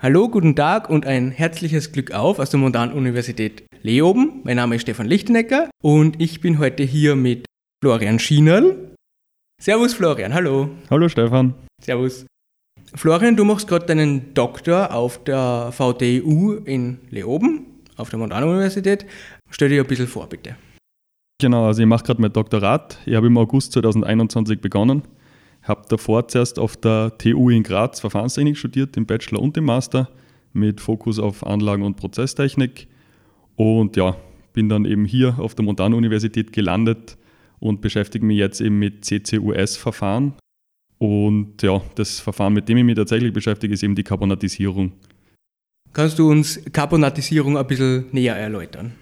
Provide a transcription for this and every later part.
Hallo, guten Tag und ein herzliches Glück auf aus der Montan-Universität Leoben. Mein Name ist Stefan Lichtenecker und ich bin heute hier mit Florian Schienerl. Servus Florian, hallo. Hallo Stefan. Servus. Florian, du machst gerade deinen Doktor auf der VTU in Leoben, auf der Montan-Universität. Stell dir ein bisschen vor, bitte. Genau, also ich mache gerade mein Doktorat. Ich habe im August 2021 begonnen habe davor zuerst auf der TU in Graz Verfahrenstechnik studiert, im Bachelor und im Master, mit Fokus auf Anlagen- und Prozesstechnik. Und ja, bin dann eben hier auf der Montana-Universität gelandet und beschäftige mich jetzt eben mit CCUS-Verfahren. Und ja, das Verfahren, mit dem ich mich tatsächlich beschäftige, ist eben die Carbonatisierung. Kannst du uns Carbonatisierung ein bisschen näher erläutern?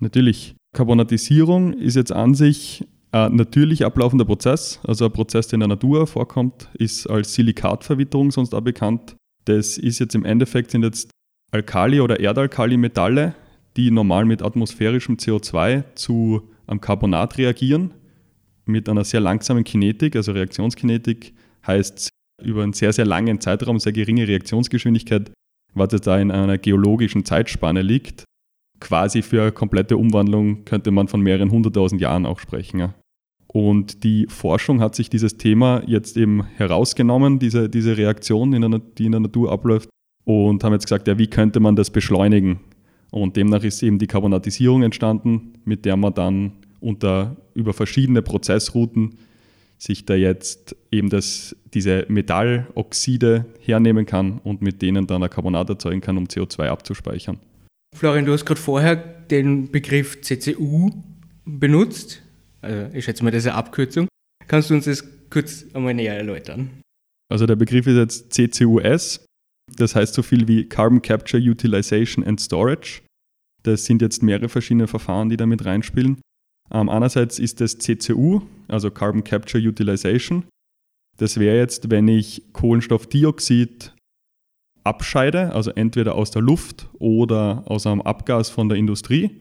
Natürlich. Carbonatisierung ist jetzt an sich ein natürlich ablaufender Prozess, also ein Prozess, der in der Natur vorkommt, ist als Silikatverwitterung sonst auch bekannt. Das ist jetzt im Endeffekt sind jetzt Alkali- oder Erdalkali-Metalle, die normal mit atmosphärischem CO2 zu einem Carbonat reagieren, mit einer sehr langsamen Kinetik, also Reaktionskinetik heißt über einen sehr, sehr langen Zeitraum, sehr geringe Reaktionsgeschwindigkeit, was jetzt da in einer geologischen Zeitspanne liegt. Quasi für eine komplette Umwandlung könnte man von mehreren hunderttausend Jahren auch sprechen. Ja. Und die Forschung hat sich dieses Thema jetzt eben herausgenommen, diese, diese Reaktion, in der, die in der Natur abläuft, und haben jetzt gesagt, ja, wie könnte man das beschleunigen? Und demnach ist eben die Carbonatisierung entstanden, mit der man dann unter, über verschiedene Prozessrouten sich da jetzt eben das, diese Metalloxide hernehmen kann und mit denen dann ein Carbonat erzeugen kann, um CO2 abzuspeichern. Florian, du hast gerade vorher den Begriff CCU benutzt. Also ich schätze mal, das ist eine Abkürzung. Kannst du uns das kurz einmal näher erläutern? Also der Begriff ist jetzt CCUS. Das heißt so viel wie Carbon Capture Utilization and Storage. Das sind jetzt mehrere verschiedene Verfahren, die da mit reinspielen. Ähm, einerseits ist das CCU, also Carbon Capture Utilization. Das wäre jetzt, wenn ich Kohlenstoffdioxid abscheide, also entweder aus der Luft oder aus einem Abgas von der Industrie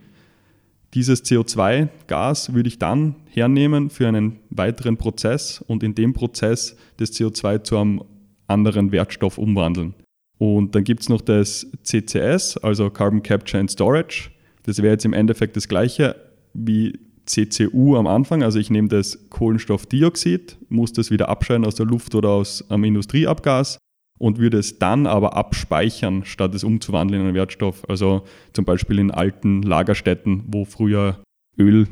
dieses CO2-Gas würde ich dann hernehmen für einen weiteren Prozess und in dem Prozess das CO2 zu einem anderen Wertstoff umwandeln. Und dann gibt es noch das CCS, also Carbon Capture and Storage. Das wäre jetzt im Endeffekt das gleiche wie CCU am Anfang. Also ich nehme das Kohlenstoffdioxid, muss das wieder abscheiden aus der Luft oder aus einem Industrieabgas und würde es dann aber abspeichern, statt es umzuwandeln in einen Wertstoff. Also zum Beispiel in alten Lagerstätten, wo früher Öl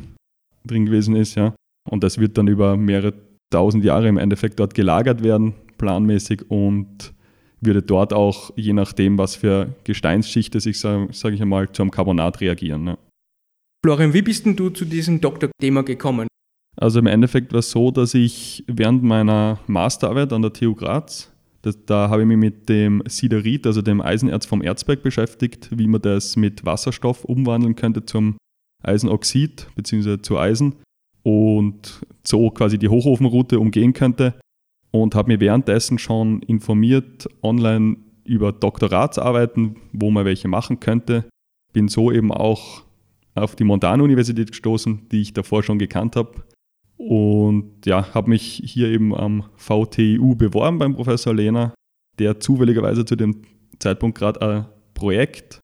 drin gewesen ist. Ja. Und das wird dann über mehrere tausend Jahre im Endeffekt dort gelagert werden, planmäßig und würde dort auch, je nachdem, was für Gesteinsschicht es ist, sage sag ich einmal, zu einem Carbonat reagieren. Ne. Florian, wie bist denn du zu diesem Doktorthema gekommen? Also im Endeffekt war es so, dass ich während meiner Masterarbeit an der TU Graz das, da habe ich mich mit dem Siderit, also dem Eisenerz vom Erzberg beschäftigt, wie man das mit Wasserstoff umwandeln könnte zum Eisenoxid bzw. zu Eisen und so quasi die Hochofenroute umgehen könnte und habe mich währenddessen schon informiert online über Doktoratsarbeiten, wo man welche machen könnte. Bin so eben auch auf die Montana-Universität gestoßen, die ich davor schon gekannt habe und ja, habe mich hier eben am VTU beworben beim Professor Lehner, der zufälligerweise zu dem Zeitpunkt gerade ein Projekt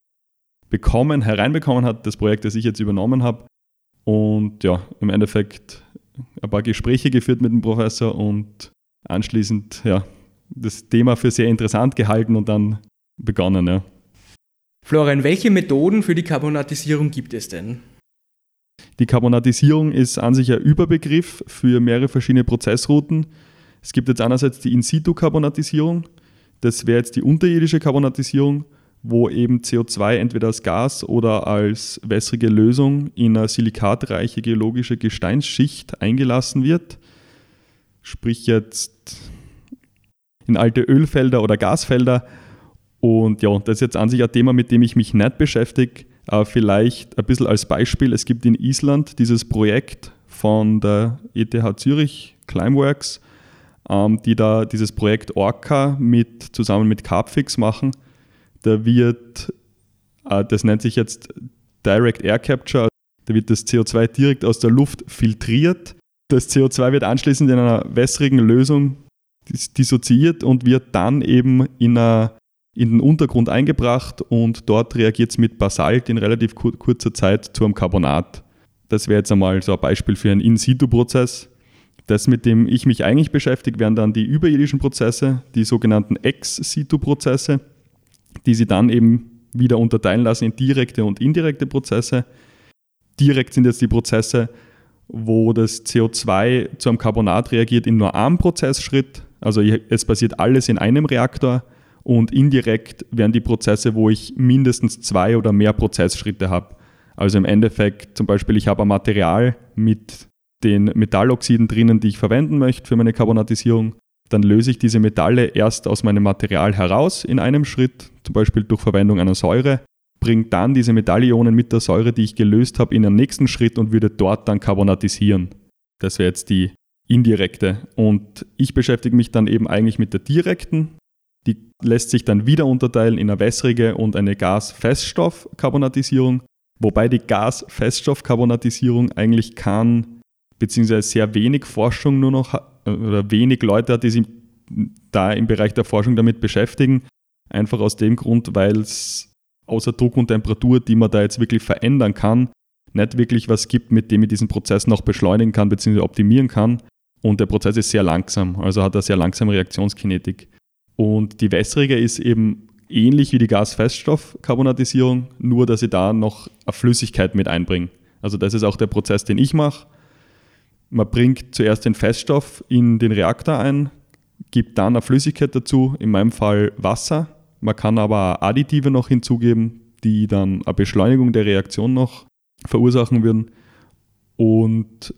bekommen, hereinbekommen hat, das Projekt, das ich jetzt übernommen habe. Und ja, im Endeffekt ein paar Gespräche geführt mit dem Professor und anschließend ja, das Thema für sehr interessant gehalten und dann begonnen. Ja. Florian, welche Methoden für die Carbonatisierung gibt es denn? Die Carbonatisierung ist an sich ein Überbegriff für mehrere verschiedene Prozessrouten. Es gibt jetzt einerseits die In-situ-Karbonatisierung, das wäre jetzt die unterirdische Karbonatisierung, wo eben CO2 entweder als Gas oder als wässrige Lösung in eine silikatreiche geologische Gesteinsschicht eingelassen wird. Sprich jetzt in alte Ölfelder oder Gasfelder. Und ja, das ist jetzt an sich ein Thema, mit dem ich mich nicht beschäftige. Aber vielleicht ein bisschen als Beispiel, es gibt in Island dieses Projekt von der ETH Zürich, Climeworks, ähm, die da dieses Projekt Orca mit, zusammen mit Carpfix machen. Da wird, äh, das nennt sich jetzt Direct Air Capture, da wird das CO2 direkt aus der Luft filtriert. Das CO2 wird anschließend in einer wässrigen Lösung dissoziiert und wird dann eben in einer in den Untergrund eingebracht und dort reagiert es mit Basalt in relativ kurzer Zeit zu einem Carbonat. Das wäre jetzt einmal so ein Beispiel für einen In-Situ-Prozess. Das, mit dem ich mich eigentlich beschäftige, wären dann die überirdischen Prozesse, die sogenannten Ex-Situ-Prozesse, die sie dann eben wieder unterteilen lassen in direkte und indirekte Prozesse. Direkt sind jetzt die Prozesse, wo das CO2 zu einem Carbonat reagiert in nur einem Prozessschritt. Also es passiert alles in einem Reaktor und indirekt wären die Prozesse, wo ich mindestens zwei oder mehr Prozessschritte habe. Also im Endeffekt zum Beispiel, ich habe ein Material mit den Metalloxiden drinnen, die ich verwenden möchte für meine Carbonatisierung. Dann löse ich diese Metalle erst aus meinem Material heraus in einem Schritt, zum Beispiel durch Verwendung einer Säure, bringe dann diese Metallionen mit der Säure, die ich gelöst habe, in den nächsten Schritt und würde dort dann carbonatisieren. Das wäre jetzt die indirekte. Und ich beschäftige mich dann eben eigentlich mit der direkten. Die lässt sich dann wieder unterteilen in eine wässrige und eine Gas-Feststoff-Carbonatisierung, wobei die Gas-Feststoff-Carbonatisierung eigentlich kann, beziehungsweise sehr wenig Forschung nur noch oder wenig Leute hat, die sich da im Bereich der Forschung damit beschäftigen. Einfach aus dem Grund, weil es außer Druck und Temperatur, die man da jetzt wirklich verändern kann, nicht wirklich was gibt, mit dem ich diesen Prozess noch beschleunigen kann bzw. optimieren kann. Und der Prozess ist sehr langsam, also hat eine sehr langsame Reaktionskinetik. Und die wässrige ist eben ähnlich wie die Gasfeststoffkarbonatisierung, nur dass ich da noch eine Flüssigkeit mit einbringe. Also das ist auch der Prozess, den ich mache. Man bringt zuerst den Feststoff in den Reaktor ein, gibt dann eine Flüssigkeit dazu, in meinem Fall Wasser. Man kann aber Additive noch hinzugeben, die dann eine Beschleunigung der Reaktion noch verursachen würden und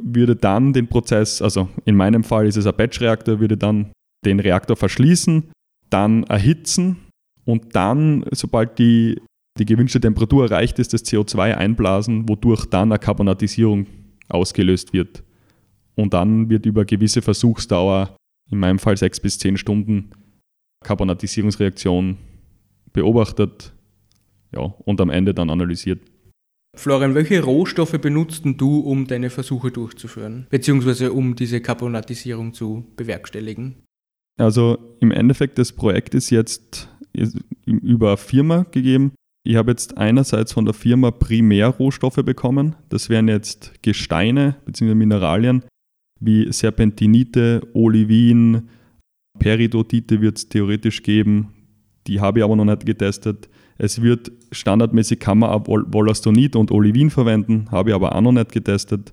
würde dann den Prozess, also in meinem Fall ist es ein Batch-Reaktor, würde dann den Reaktor verschließen, dann erhitzen und dann, sobald die, die gewünschte Temperatur erreicht ist, das CO2 einblasen, wodurch dann eine Carbonatisierung ausgelöst wird. Und dann wird über gewisse Versuchsdauer, in meinem Fall sechs bis zehn Stunden, Carbonatisierungsreaktion beobachtet ja, und am Ende dann analysiert. Florian, welche Rohstoffe benutzt du, um deine Versuche durchzuführen, beziehungsweise um diese Carbonatisierung zu bewerkstelligen? Also im Endeffekt, das Projekt ist jetzt über Firma gegeben. Ich habe jetzt einerseits von der Firma Primärrohstoffe bekommen. Das wären jetzt Gesteine bzw. Mineralien wie Serpentinite, Olivin, Peridotite wird es theoretisch geben. Die habe ich aber noch nicht getestet. Es wird standardmäßig kann man Wollastonit und Olivin verwenden, habe ich aber auch noch nicht getestet.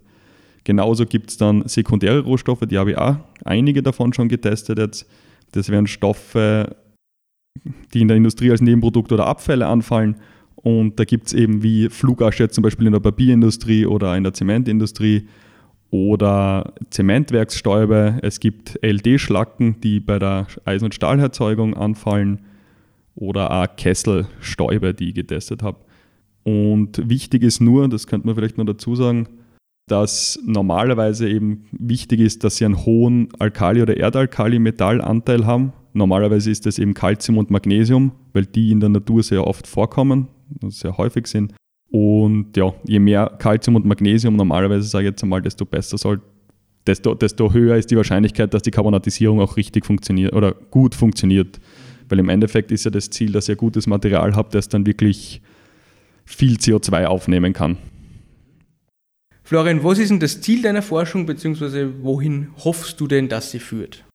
Genauso gibt es dann sekundäre Rohstoffe, die habe ich auch einige davon schon getestet jetzt. Das wären Stoffe, die in der Industrie als Nebenprodukt oder Abfälle anfallen. Und da gibt es eben wie Flugasche zum Beispiel in der Papierindustrie oder in der Zementindustrie oder Zementwerksstäube. Es gibt LD-Schlacken, die bei der Eisen- und Stahlherzeugung anfallen oder auch Kesselstäube, die ich getestet habe. Und wichtig ist nur, das könnte man vielleicht noch dazu sagen, dass normalerweise eben wichtig ist, dass sie einen hohen Alkali- oder Erdalkali-Metallanteil haben. Normalerweise ist das eben Calcium und Magnesium, weil die in der Natur sehr oft vorkommen, sehr häufig sind. Und ja, je mehr Calcium und Magnesium normalerweise, sage ich jetzt einmal, desto besser soll, desto, desto höher ist die Wahrscheinlichkeit, dass die Carbonatisierung auch richtig funktioniert oder gut funktioniert. Weil im Endeffekt ist ja das Ziel, dass ihr gutes Material habt, das dann wirklich viel CO2 aufnehmen kann. Florian, was ist denn das Ziel deiner Forschung, beziehungsweise wohin hoffst du denn, dass sie führt?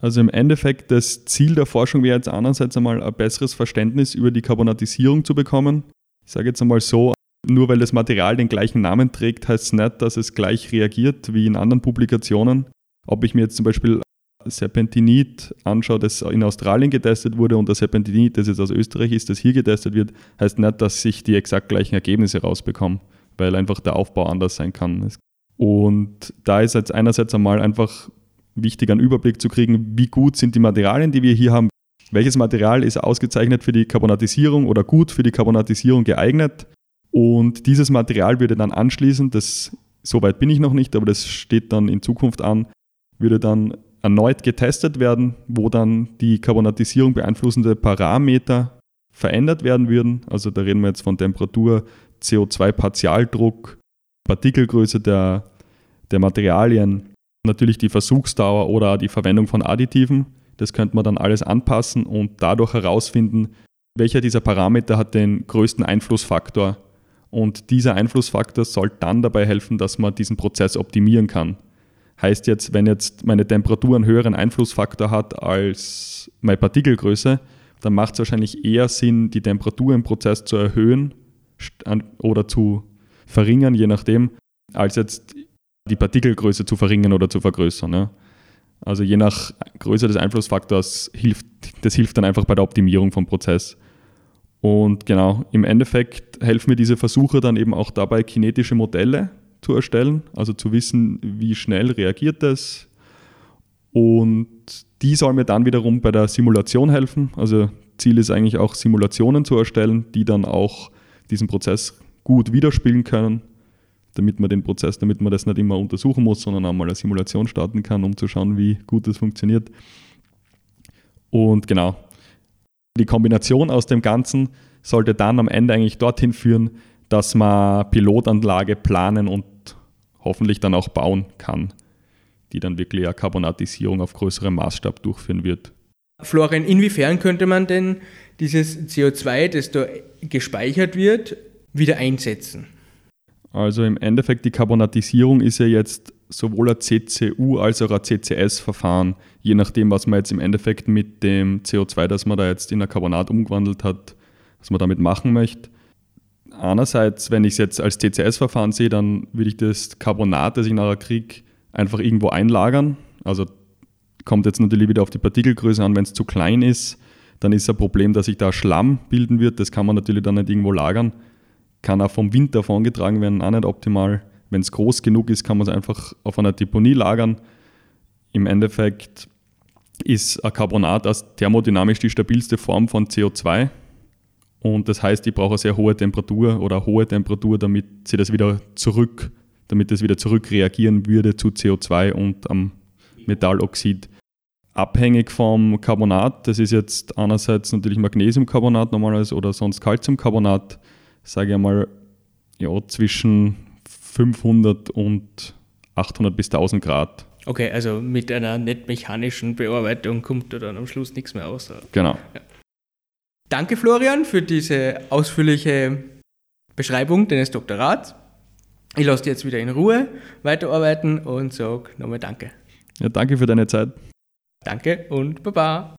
Also im Endeffekt, das Ziel der Forschung wäre jetzt einerseits einmal ein besseres Verständnis über die Carbonatisierung zu bekommen. Ich sage jetzt einmal so, nur weil das Material den gleichen Namen trägt, heißt es nicht, dass es gleich reagiert wie in anderen Publikationen. Ob ich mir jetzt zum Beispiel Serpentinit anschaue, das in Australien getestet wurde und das Serpentinit, das jetzt aus Österreich ist, das hier getestet wird, heißt nicht, dass ich die exakt gleichen Ergebnisse rausbekomme, weil einfach der Aufbau anders sein kann. Und da ist jetzt einerseits einmal einfach wichtig, einen Überblick zu kriegen, wie gut sind die Materialien, die wir hier haben. Welches Material ist ausgezeichnet für die Carbonatisierung oder gut für die Carbonatisierung geeignet? Und dieses Material würde dann anschließend, das, so weit bin ich noch nicht, aber das steht dann in Zukunft an, würde dann erneut getestet werden, wo dann die Carbonatisierung beeinflussende Parameter verändert werden würden. Also da reden wir jetzt von Temperatur, CO2-Partialdruck, Partikelgröße der, der Materialien, natürlich die Versuchsdauer oder die Verwendung von Additiven. Das könnte man dann alles anpassen und dadurch herausfinden, welcher dieser Parameter hat den größten Einflussfaktor. Und dieser Einflussfaktor soll dann dabei helfen, dass man diesen Prozess optimieren kann. Heißt jetzt, wenn jetzt meine Temperatur einen höheren Einflussfaktor hat als meine Partikelgröße, dann macht es wahrscheinlich eher Sinn, die Temperatur im Prozess zu erhöhen oder zu verringern, je nachdem, als jetzt die Partikelgröße zu verringern oder zu vergrößern. Ja. Also je nach Größe des Einflussfaktors hilft, das hilft dann einfach bei der Optimierung vom Prozess. Und genau, im Endeffekt helfen mir diese Versuche dann eben auch dabei, kinetische Modelle zu erstellen, also zu wissen, wie schnell reagiert das. Und die soll mir dann wiederum bei der Simulation helfen. Also Ziel ist eigentlich auch Simulationen zu erstellen, die dann auch diesen Prozess gut widerspiegeln können, damit man den Prozess, damit man das nicht immer untersuchen muss, sondern auch mal eine Simulation starten kann, um zu schauen, wie gut das funktioniert. Und genau, die Kombination aus dem Ganzen sollte dann am Ende eigentlich dorthin führen, dass man Pilotanlage planen und hoffentlich dann auch bauen kann, die dann wirklich eine Carbonatisierung auf größerem Maßstab durchführen wird. Florian, inwiefern könnte man denn dieses CO2, das da gespeichert wird, wieder einsetzen? Also im Endeffekt, die Carbonatisierung ist ja jetzt sowohl ein CCU als auch ein CCS-Verfahren, je nachdem, was man jetzt im Endeffekt mit dem CO2, das man da jetzt in ein Carbonat umgewandelt hat, was man damit machen möchte. Einerseits, wenn ich es jetzt als CCS-Verfahren sehe, dann würde ich das Carbonat, das ich nachher kriege, einfach irgendwo einlagern. Also kommt jetzt natürlich wieder auf die Partikelgröße an, wenn es zu klein ist, dann ist ein Problem, dass sich da Schlamm bilden wird. Das kann man natürlich dann nicht irgendwo lagern kann auch vom Wind davongetragen werden, auch nicht optimal. Wenn es groß genug ist, kann man es einfach auf einer Deponie lagern. Im Endeffekt ist ein Carbonat als thermodynamisch die stabilste Form von CO2. Und das heißt, ich brauche eine sehr hohe Temperatur oder eine hohe Temperatur, damit sie das wieder zurück, damit es wieder zurück reagieren würde zu CO2 und am Metalloxid. Abhängig vom Carbonat, das ist jetzt einerseits natürlich Magnesiumcarbonat normalerweise oder sonst Calciumcarbonat, sage ich einmal, ja, zwischen 500 und 800 bis 1000 Grad. Okay, also mit einer nicht mechanischen Bearbeitung kommt da dann am Schluss nichts mehr aus. Genau. Ja. Danke, Florian, für diese ausführliche Beschreibung deines Doktorats. Ich lasse dich jetzt wieder in Ruhe weiterarbeiten und sage nochmal Danke. Ja, danke für deine Zeit. Danke und Baba.